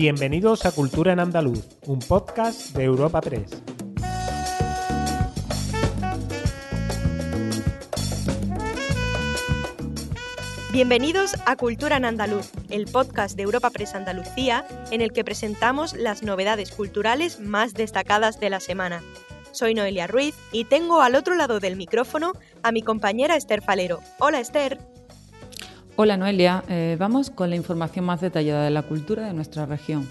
Bienvenidos a Cultura en Andaluz, un podcast de Europa Press. Bienvenidos a Cultura en Andaluz, el podcast de Europa Press Andalucía en el que presentamos las novedades culturales más destacadas de la semana. Soy Noelia Ruiz y tengo al otro lado del micrófono a mi compañera Esther Falero. Hola Esther. Hola Noelia, eh, vamos con la información más detallada de la cultura de nuestra región.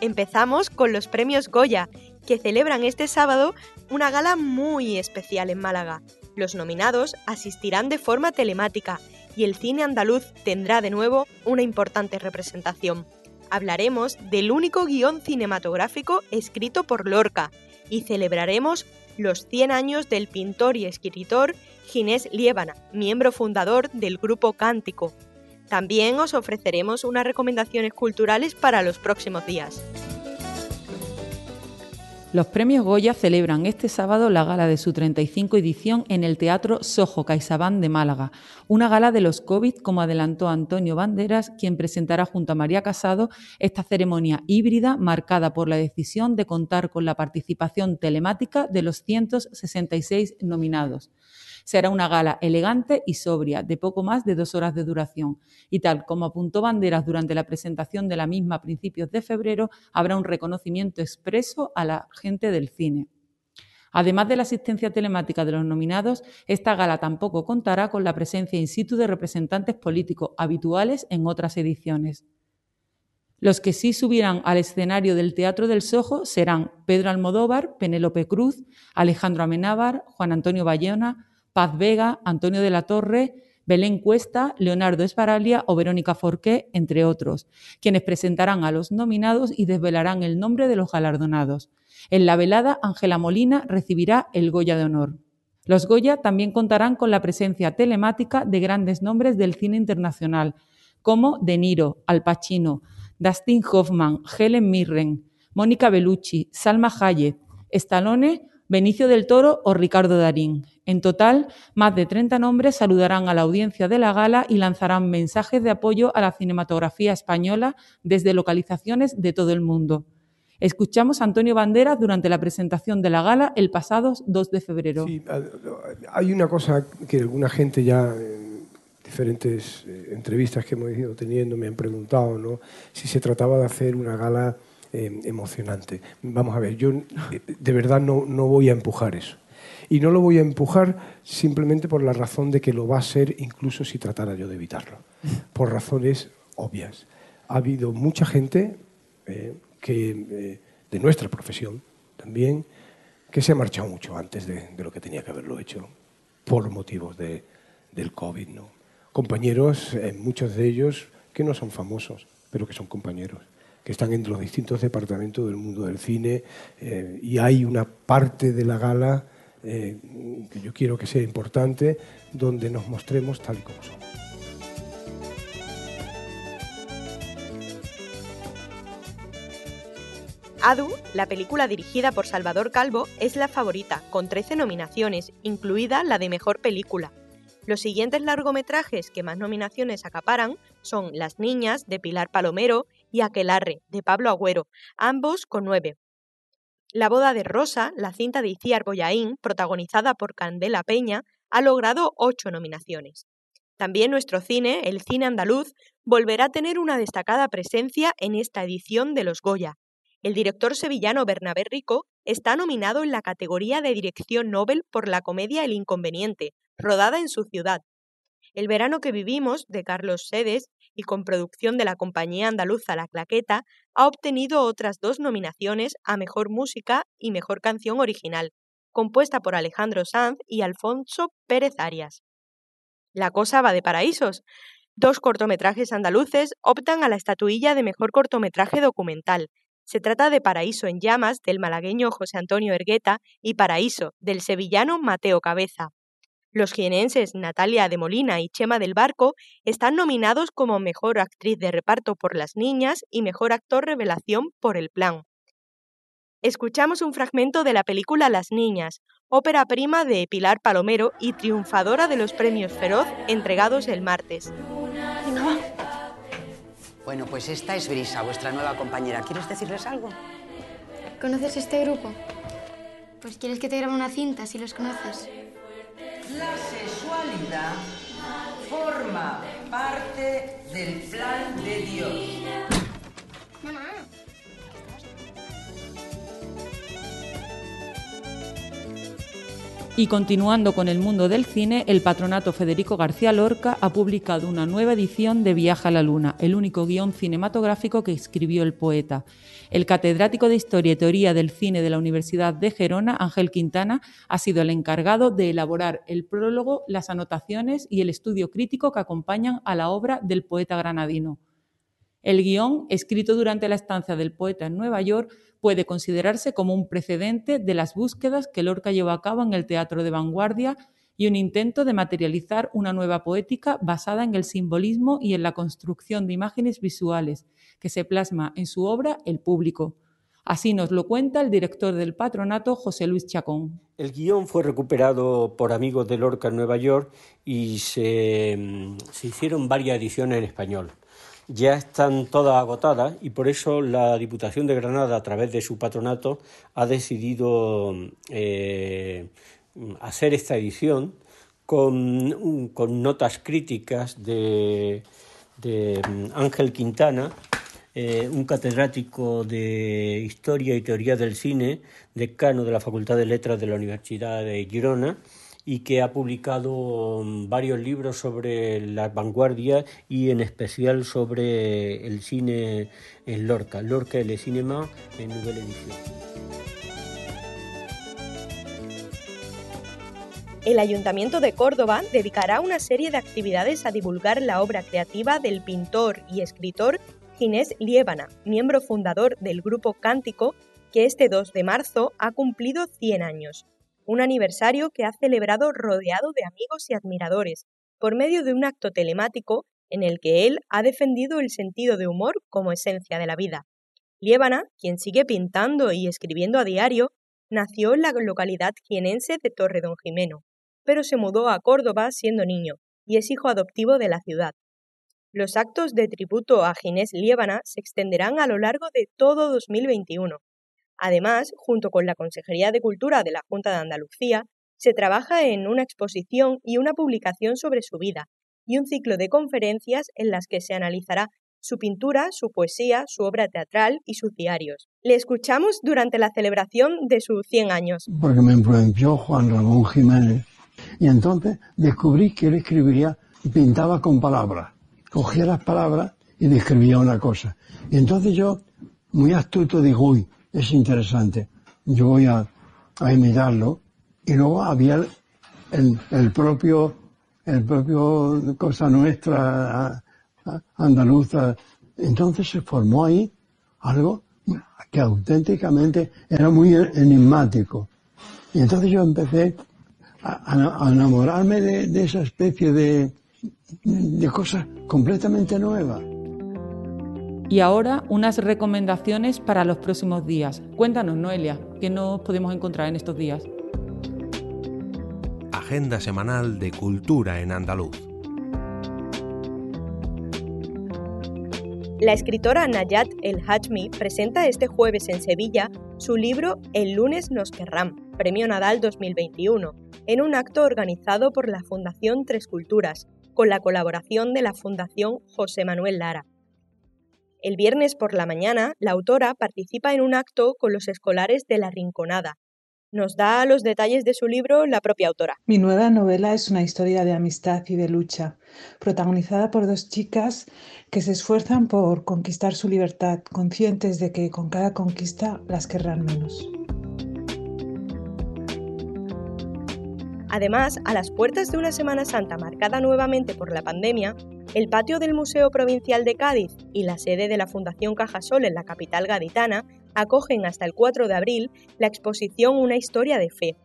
Empezamos con los premios Goya, que celebran este sábado una gala muy especial en Málaga. Los nominados asistirán de forma telemática y el cine andaluz tendrá de nuevo una importante representación. Hablaremos del único guion cinematográfico escrito por Lorca y celebraremos los 100 años del pintor y escritor Ginés Liébana, miembro fundador del grupo Cántico. También os ofreceremos unas recomendaciones culturales para los próximos días. Los premios Goya celebran este sábado la gala de su 35 edición en el Teatro Sojo CaixaBank de Málaga, una gala de los COVID, como adelantó Antonio Banderas, quien presentará junto a María Casado esta ceremonia híbrida marcada por la decisión de contar con la participación telemática de los 166 nominados. Será una gala elegante y sobria, de poco más de dos horas de duración. Y tal como apuntó Banderas durante la presentación de la misma a principios de febrero, habrá un reconocimiento expreso a la gente del cine. Además de la asistencia telemática de los nominados, esta gala tampoco contará con la presencia in situ de representantes políticos habituales en otras ediciones. Los que sí subirán al escenario del Teatro del Sojo serán Pedro Almodóvar, Penélope Cruz, Alejandro Amenábar, Juan Antonio Bayona, Paz Vega, Antonio de la Torre, Belén Cuesta, Leonardo Esparalia o Verónica Forqué, entre otros, quienes presentarán a los nominados y desvelarán el nombre de los galardonados. En la velada, Ángela Molina recibirá el Goya de Honor. Los Goya también contarán con la presencia telemática de grandes nombres del cine internacional, como De Niro, Al Pacino, Dustin Hoffman, Helen Mirren, Mónica Bellucci, Salma Hayek, Stallone, Benicio del Toro o Ricardo Darín. En total, más de 30 nombres saludarán a la audiencia de la gala y lanzarán mensajes de apoyo a la cinematografía española desde localizaciones de todo el mundo. Escuchamos a Antonio Banderas durante la presentación de la gala el pasado 2 de febrero. Sí, hay una cosa que alguna gente ya en diferentes eh, entrevistas que hemos ido teniendo me han preguntado, ¿no? Si se trataba de hacer una gala eh, emocionante. Vamos a ver, yo eh, de verdad no, no voy a empujar eso. Y no lo voy a empujar simplemente por la razón de que lo va a ser incluso si tratara yo de evitarlo. Por razones obvias. Ha habido mucha gente eh, que, de nuestra profesión también que se ha marchado mucho antes de, de lo que tenía que haberlo hecho por motivos de, del COVID. ¿no? Compañeros, eh, muchos de ellos que no son famosos, pero que son compañeros que están en los distintos departamentos del mundo del cine eh, y hay una parte de la gala eh, que yo quiero que sea importante, donde nos mostremos tal y como somos. Adu, la película dirigida por Salvador Calvo, es la favorita, con 13 nominaciones, incluida la de Mejor Película. Los siguientes largometrajes que más nominaciones acaparan son Las Niñas, de Pilar Palomero, y Aquelarre, de Pablo Agüero, ambos con nueve. La boda de Rosa, la cinta de Iciar Boyaín, protagonizada por Candela Peña, ha logrado ocho nominaciones. También nuestro cine, el cine andaluz, volverá a tener una destacada presencia en esta edición de los Goya. El director sevillano Bernabé Rico está nominado en la categoría de Dirección Nobel por la comedia El Inconveniente, rodada en su ciudad. El verano que vivimos, de Carlos Sedes, y con producción de la compañía andaluza La Claqueta, ha obtenido otras dos nominaciones a Mejor Música y Mejor Canción Original, compuesta por Alejandro Sanz y Alfonso Pérez Arias. La cosa va de paraísos. Dos cortometrajes andaluces optan a la estatuilla de Mejor Cortometraje Documental. Se trata de Paraíso en Llamas del malagueño José Antonio Ergueta y Paraíso del sevillano Mateo Cabeza. Los jienenses Natalia de Molina y Chema del Barco están nominados como Mejor Actriz de Reparto por Las Niñas y Mejor Actor Revelación por El Plan. Escuchamos un fragmento de la película Las Niñas, ópera prima de Pilar Palomero y triunfadora de los premios Feroz entregados el martes. Bueno, pues esta es Brisa, vuestra nueva compañera. ¿Quieres decirles algo? ¿Conoces este grupo? Pues quieres que te grabe una cinta si los conoces. La sexualidad forma parte del plan de Dios. Y continuando con el mundo del cine, el patronato Federico García Lorca ha publicado una nueva edición de Viaja a la Luna, el único guion cinematográfico que escribió el poeta. El catedrático de Historia y Teoría del Cine de la Universidad de Gerona, Ángel Quintana, ha sido el encargado de elaborar el prólogo, las anotaciones y el estudio crítico que acompañan a la obra del poeta granadino. El guion, escrito durante la estancia del poeta en Nueva York, puede considerarse como un precedente de las búsquedas que Lorca llevó a cabo en el teatro de vanguardia y un intento de materializar una nueva poética basada en el simbolismo y en la construcción de imágenes visuales, que se plasma en su obra El público. Así nos lo cuenta el director del patronato, José Luis Chacón. El guion fue recuperado por amigos de Lorca en Nueva York y se, se hicieron varias ediciones en español ya están todas agotadas y por eso la Diputación de Granada, a través de su patronato, ha decidido eh, hacer esta edición con, notas críticas de, Ángel Quintana, eh, un catedrático de Historia y Teoría del Cine, decano de la Facultad de Letras de la Universidad de Girona, y que ha publicado mm, varios libros sobre las vanguardias y en especial sobre el cine en Lorca, Lorca et le cinéma en nouvelle edición. El Ayuntamiento de Córdoba dedicará una serie de actividades a divulgar la obra creativa del pintor y escritor Ginés Liébana, miembro fundador del grupo Cántico, que este 2 de marzo ha cumplido 100 años un aniversario que ha celebrado rodeado de amigos y admiradores, por medio de un acto telemático en el que él ha defendido el sentido de humor como esencia de la vida. Liébana, quien sigue pintando y escribiendo a diario, nació en la localidad jienense de Torre Don Jimeno, pero se mudó a Córdoba siendo niño y es hijo adoptivo de la ciudad. Los actos de tributo a Ginés Liébana se extenderán a lo largo de todo 2021, Además, junto con la Consejería de Cultura de la Junta de Andalucía, se trabaja en una exposición y una publicación sobre su vida, y un ciclo de conferencias en las que se analizará su pintura, su poesía, su obra teatral y sus diarios. Le escuchamos durante la celebración de sus 100 años. Porque me influenció Juan Ramón Jiménez. Y entonces descubrí que él escribiría y pintaba con palabras. Cogía las palabras y describía una cosa. Y entonces yo, muy astuto, digo, uy, es interesante. Yo voy a, imitarlo. Y luego había el, propio, el propio cosa nuestra andaluza. Entonces se formó ahí algo que auténticamente era muy enigmático. Y entonces yo empecé a, enamorarme de, de, esa especie de, de cosas completamente nuevas. Y ahora unas recomendaciones para los próximos días. Cuéntanos, Noelia, ¿qué nos podemos encontrar en estos días? Agenda semanal de cultura en andaluz. La escritora Nayat El Hajmi presenta este jueves en Sevilla su libro El lunes nos querrán, Premio Nadal 2021, en un acto organizado por la Fundación Tres Culturas, con la colaboración de la Fundación José Manuel Lara. El viernes por la mañana, la autora participa en un acto con los escolares de La Rinconada. Nos da los detalles de su libro la propia autora. Mi nueva novela es una historia de amistad y de lucha, protagonizada por dos chicas que se esfuerzan por conquistar su libertad, conscientes de que con cada conquista las querrán menos. Además, a las puertas de una Semana Santa marcada nuevamente por la pandemia, el patio del Museo Provincial de Cádiz y la sede de la Fundación Cajasol en la capital gaditana acogen hasta el 4 de abril la exposición Una historia de fe.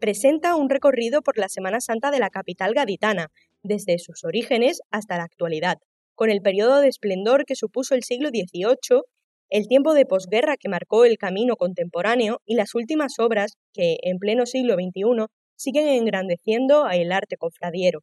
Presenta un recorrido por la Semana Santa de la capital gaditana, desde sus orígenes hasta la actualidad, con el periodo de esplendor que supuso el siglo XVIII, el tiempo de posguerra que marcó el camino contemporáneo y las últimas obras que, en pleno siglo XXI, siguen engrandeciendo el arte cofradiero.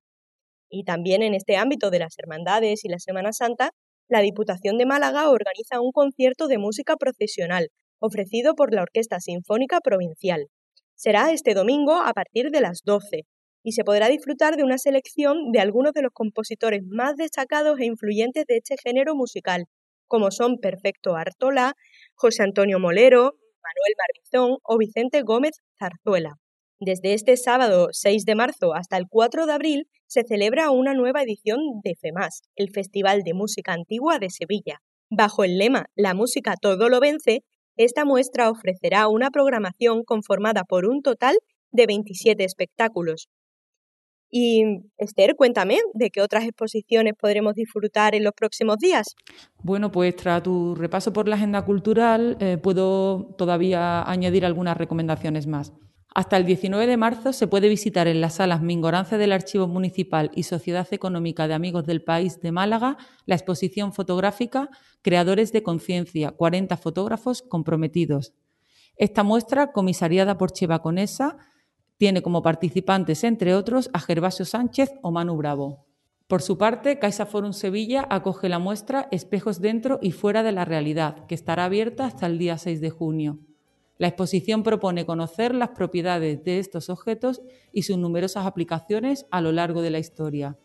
Y también en este ámbito de las hermandades y la Semana Santa la Diputación de Málaga organiza un concierto de música procesional, ofrecido por la Orquesta Sinfónica Provincial. Será este domingo a partir de las 12 y se podrá disfrutar de una selección de algunos de los compositores más destacados e influyentes de este género musical, como son Perfecto Artola, José Antonio Molero, Manuel Barbizón o Vicente Gómez Zarzuela. Desde este sábado 6 de marzo hasta el 4 de abril se celebra una nueva edición de FEMAS, el Festival de Música Antigua de Sevilla. Bajo el lema La música todo lo vence, esta muestra ofrecerá una programación conformada por un total de 27 espectáculos. Y Esther, cuéntame, ¿de qué otras exposiciones podremos disfrutar en los próximos días? Bueno, pues tras tu repaso por la agenda cultural, eh, puedo todavía añadir algunas recomendaciones más. Hasta el 19 de marzo se puede visitar en las salas Mingorance del Archivo Municipal y Sociedad Económica de Amigos del País de Málaga la exposición fotográfica Creadores de Conciencia, 40 fotógrafos comprometidos. Esta muestra, comisariada por Cheva Conesa, tiene como participantes, entre otros, a Gervasio Sánchez o Manu Bravo. Por su parte, Caixa Forum Sevilla acoge la muestra Espejos dentro y fuera de la realidad, que estará abierta hasta el día 6 de junio. La exposición propone conocer las propiedades de estos objetos y sus numerosas aplicaciones a lo largo de la historia.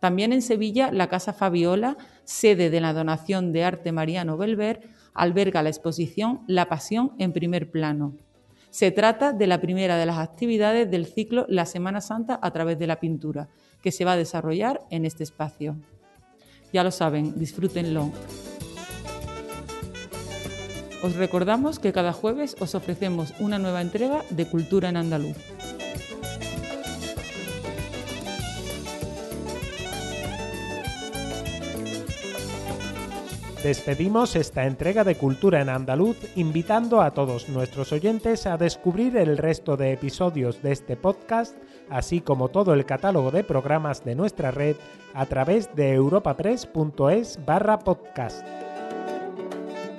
También en Sevilla, la Casa Fabiola, sede de la donación de arte Mariano Belver, alberga la exposición La Pasión en primer plano. Se trata de la primera de las actividades del ciclo La Semana Santa a través de la pintura, que se va a desarrollar en este espacio. Ya lo saben, disfrútenlo. Os recordamos que cada jueves os ofrecemos una nueva entrega de Cultura en Andaluz. Despedimos esta entrega de Cultura en Andaluz invitando a todos nuestros oyentes a descubrir el resto de episodios de este podcast, así como todo el catálogo de programas de nuestra red a través de europapress.es barra podcast.